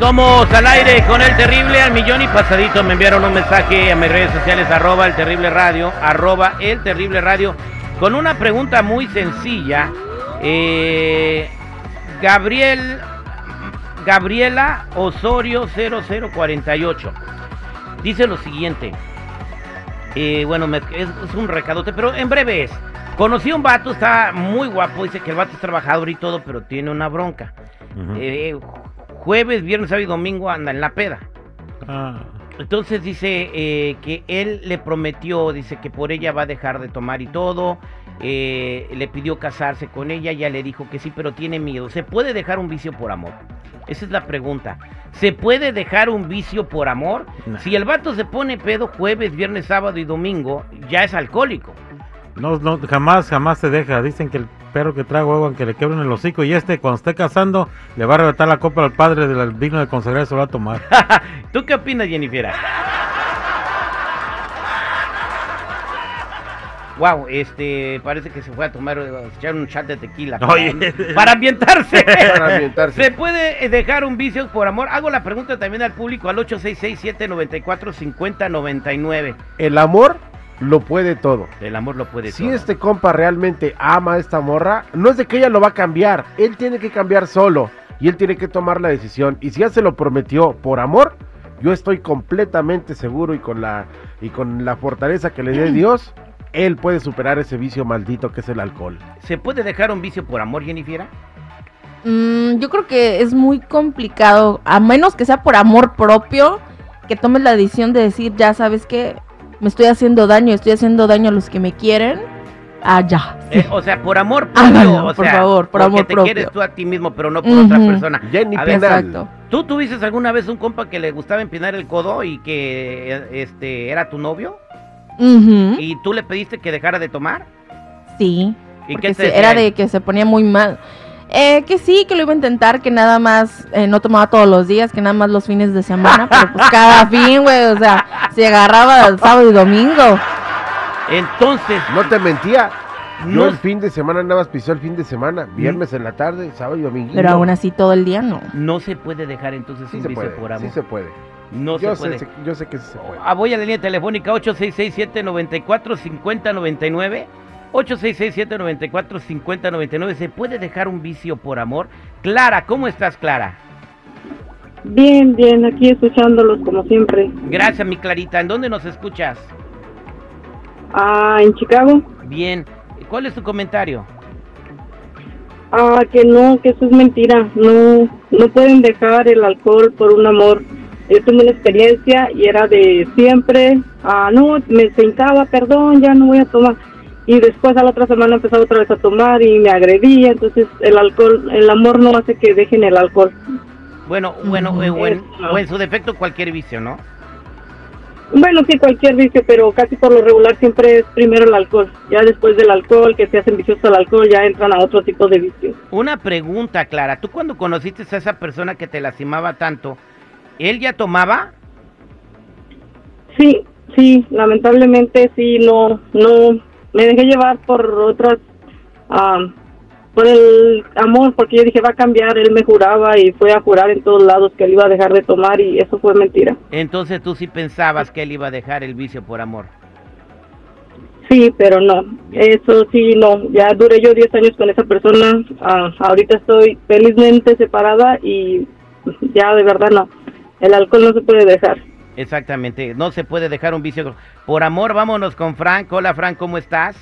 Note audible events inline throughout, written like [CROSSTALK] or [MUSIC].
Somos al aire con el terrible al millón y pasadito. Me enviaron un mensaje a mis redes sociales, arroba el terrible radio, arroba el terrible radio, con una pregunta muy sencilla. Eh, Gabriel, Gabriela Osorio 0048 dice lo siguiente. Eh, bueno, me- es, es un recadote, pero en breve es. Conocí a un vato, está muy guapo, dice que el vato es trabajador y todo, pero tiene una bronca. Eh, jueves, viernes, sábado y domingo anda en la peda. Ah, Entonces dice eh, que él le prometió, dice que por ella va a dejar de tomar y todo. eh, le pidió casarse con ella, ya le dijo que sí, pero tiene miedo. ¿Se puede dejar un vicio por amor? Esa es la pregunta. ¿Se puede dejar un vicio por amor? No. Si el vato se pone pedo jueves, viernes, sábado y domingo, ya es alcohólico. no, no, jamás, jamás se deja. Dicen que el perro que traga agua, aunque le quebren el hocico, y este, cuando esté casando, le va a arrebatar la copa al padre del digno de consagrar, se lo va a tomar. [LAUGHS] ¿Tú qué opinas, Jennifer? Wow, este, parece que se fue a tomar, a echar un chat de tequila. Para, Oye. para ambientarse. [LAUGHS] Para ambientarse. ¿Se puede eh, dejar un vicio por amor? Hago la pregunta también al público al 866-794-5099. El amor lo puede todo. El amor lo puede Si todo. este compa realmente ama a esta morra, no es de que ella lo va a cambiar, él tiene que cambiar solo y él tiene que tomar la decisión. Y si ya se lo prometió por amor, yo estoy completamente seguro y con la y con la fortaleza que le dé [CLEARS THROAT] Dios, él puede superar ese vicio maldito que es el alcohol. ¿Se puede dejar un vicio por amor, Jennifer? Mm, yo creo que es muy complicado, a menos que sea por amor propio, que tomes la decisión de decir, ya sabes que me estoy haciendo daño, estoy haciendo daño a los que me quieren. Ah, ya. Eh, o sea, por amor [LAUGHS] propio. Hágalo, o por sea, favor, por porque amor te propio. quieres tú a ti mismo, pero no por otra Ujú. persona. Jenny A. Exacto. ¿Tú tuviste alguna vez un compa que le gustaba empinar el codo y que este era tu novio? Ujú, ¿Y tú le pediste que dejara de tomar? Sí. ¿Y porque qué te se- decía era de que se ponía muy mal. Eh, que sí, que lo iba a intentar, que nada más eh, no tomaba todos los días, que nada más los fines de semana, pero pues [LAUGHS] cada fin, güey, o sea, se agarraba el sábado y domingo. Entonces, No te mentía. Yo no, el fin de semana nada más pisó el fin de semana, viernes en la tarde, sábado y domingo. Pero aún así todo el día no. no se puede dejar entonces sí un se vicio puede, por amor. sí se puede. No yo, se puede. sé, yo sé que sí se puede. Ah, voy a la línea telefónica 866-794-5099. 866-794-5099. ¿Se puede dejar un vicio por amor? Clara, ¿cómo estás, Clara? Bien, bien, aquí escuchándolos como siempre. Gracias, mi Clarita. ¿En dónde nos escuchas? Ah, en Chicago. Bien. ¿Cuál es tu comentario? Ah, que no, que eso es mentira. No, no pueden dejar el alcohol por un amor. Yo tuve una experiencia y era de siempre. Ah, no, me sentaba, perdón, ya no voy a tomar. Y después a la otra semana empezaba otra vez a tomar y me agredía. Entonces el alcohol, el amor no hace que dejen el alcohol. Bueno, bueno, Ujú. eh, o, en, Eso. o en su defecto cualquier vicio, ¿no? Bueno, sí, cualquier vicio, pero casi por lo regular siempre es primero el alcohol. Ya después del alcohol, que se hacen viciosos al alcohol, ya entran a otro tipo de vicios. Una pregunta, Clara. ¿Tú cuando conociste a esa persona que te lastimaba tanto, él ya tomaba? Sí, sí, lamentablemente sí, no, no, me dejé llevar por otras, ah, por el amor, porque yo dije va a cambiar, él me juraba y fue a jurar en todos lados que él iba a dejar de tomar y eso fue mentira. Entonces tú sí pensabas que él iba a dejar el vicio por amor. Sí, pero no, eso sí, no, ya duré yo 10 años con esa persona, ah, ahorita estoy felizmente separada y ya de verdad no, el alcohol no se puede dejar. Exactamente, no se puede dejar un vicio por amor. Vámonos con Frank. Hola Frank, ¿cómo estás?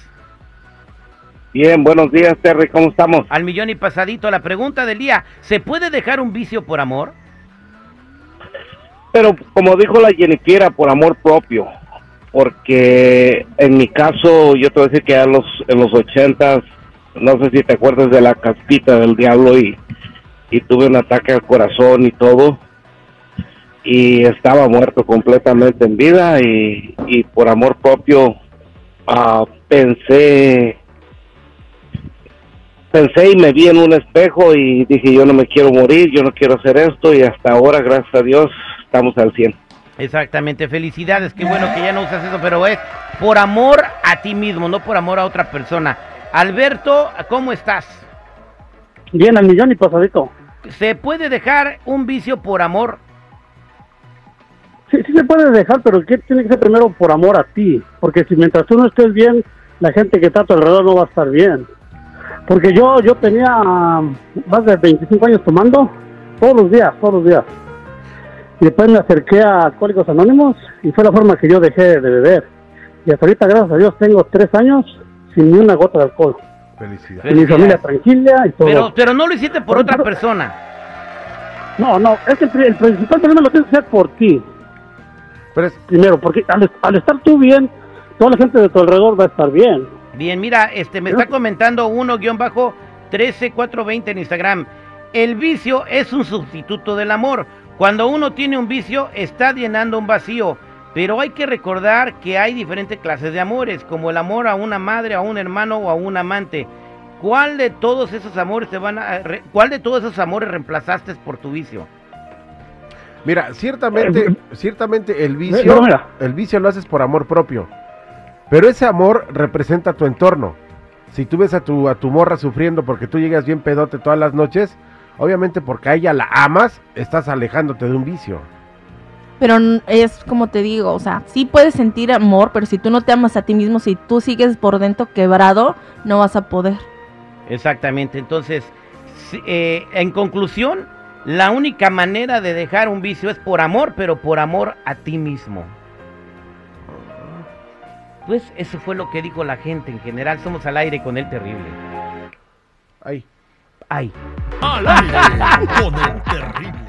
Bien, buenos días, Terry, ¿cómo estamos? Al millón y pasadito, la pregunta del día, ¿se puede dejar un vicio por amor? Pero como dijo la Jennifer, por amor propio, porque en mi caso, yo te voy a decir que a los, en los ochentas, no sé si te acuerdas de la casquita del diablo y, y tuve un ataque al corazón y todo, y estaba muerto completamente en vida y, y por amor propio ah, pensé pensé y me vi en un espejo y dije yo no me quiero morir, yo no quiero hacer esto y hasta ahora gracias a Dios estamos al 100. Exactamente, felicidades, qué bueno que ya no usas eso, pero es por amor a ti mismo, no por amor a otra persona. Alberto, ¿cómo estás? Bien, al millón y pasadito. ¿Se puede dejar un vicio por amor? Sí, se puede dejar, pero que tiene que ser primero por amor a ti. Porque si mientras tú no estés bien, la gente que está a tu alrededor no va a estar bien. Porque yo, yo tenía um, más de 25 años tomando todos los días, todos los días. Y después me acerqué a Alcohólicos Anónimos y fue la forma que yo dejé de beber. Y hasta ahorita, gracias a Dios, tengo tres años sin ni una gota de alcohol. Felicidades. Y mi familia tranquila y todo. Pero, pero no lo hiciste por otra persona. No, no, es que el, el principal problema lo tienes que hacer por ti. Pero es, Primero, porque al, al estar tú bien, toda la gente de tu alrededor va a estar bien. Bien, mira, este me está comentando uno guion bajo 13420 en Instagram. El vicio es un sustituto del amor. Cuando uno tiene un vicio, está llenando un vacío. Pero hay que recordar que hay diferentes clases de amores, como el amor a una madre, a un hermano o a un amante. ¿Cuál de todos esos amores te van a re- cuál de todos esos amores reemplazaste por tu vicio? Mira, ciertamente, Eh, ciertamente el Pero vicio, mira. el vicio lo haces por amor propio. Pero ese amor representa tu entorno. Si tú ves a tu, a tu morra sufriendo porque tú llegas bien pedote todas las noches, obviamente porque a ella la amas, estás alejándote de un vicio. Pero es como te digo, o sea, sí puedes sentir amor, pero si tú no te amas a ti mismo, si tú sigues por dentro quebrado, no vas a poder. Exactamente. Entonces, eh, en conclusión, la única manera de dejar un vicio es por amor, pero por amor a ti mismo. Pues eso fue lo que dijo la gente en general. Somos al aire con el terrible. Ay. Ay. Al aire con el terrible.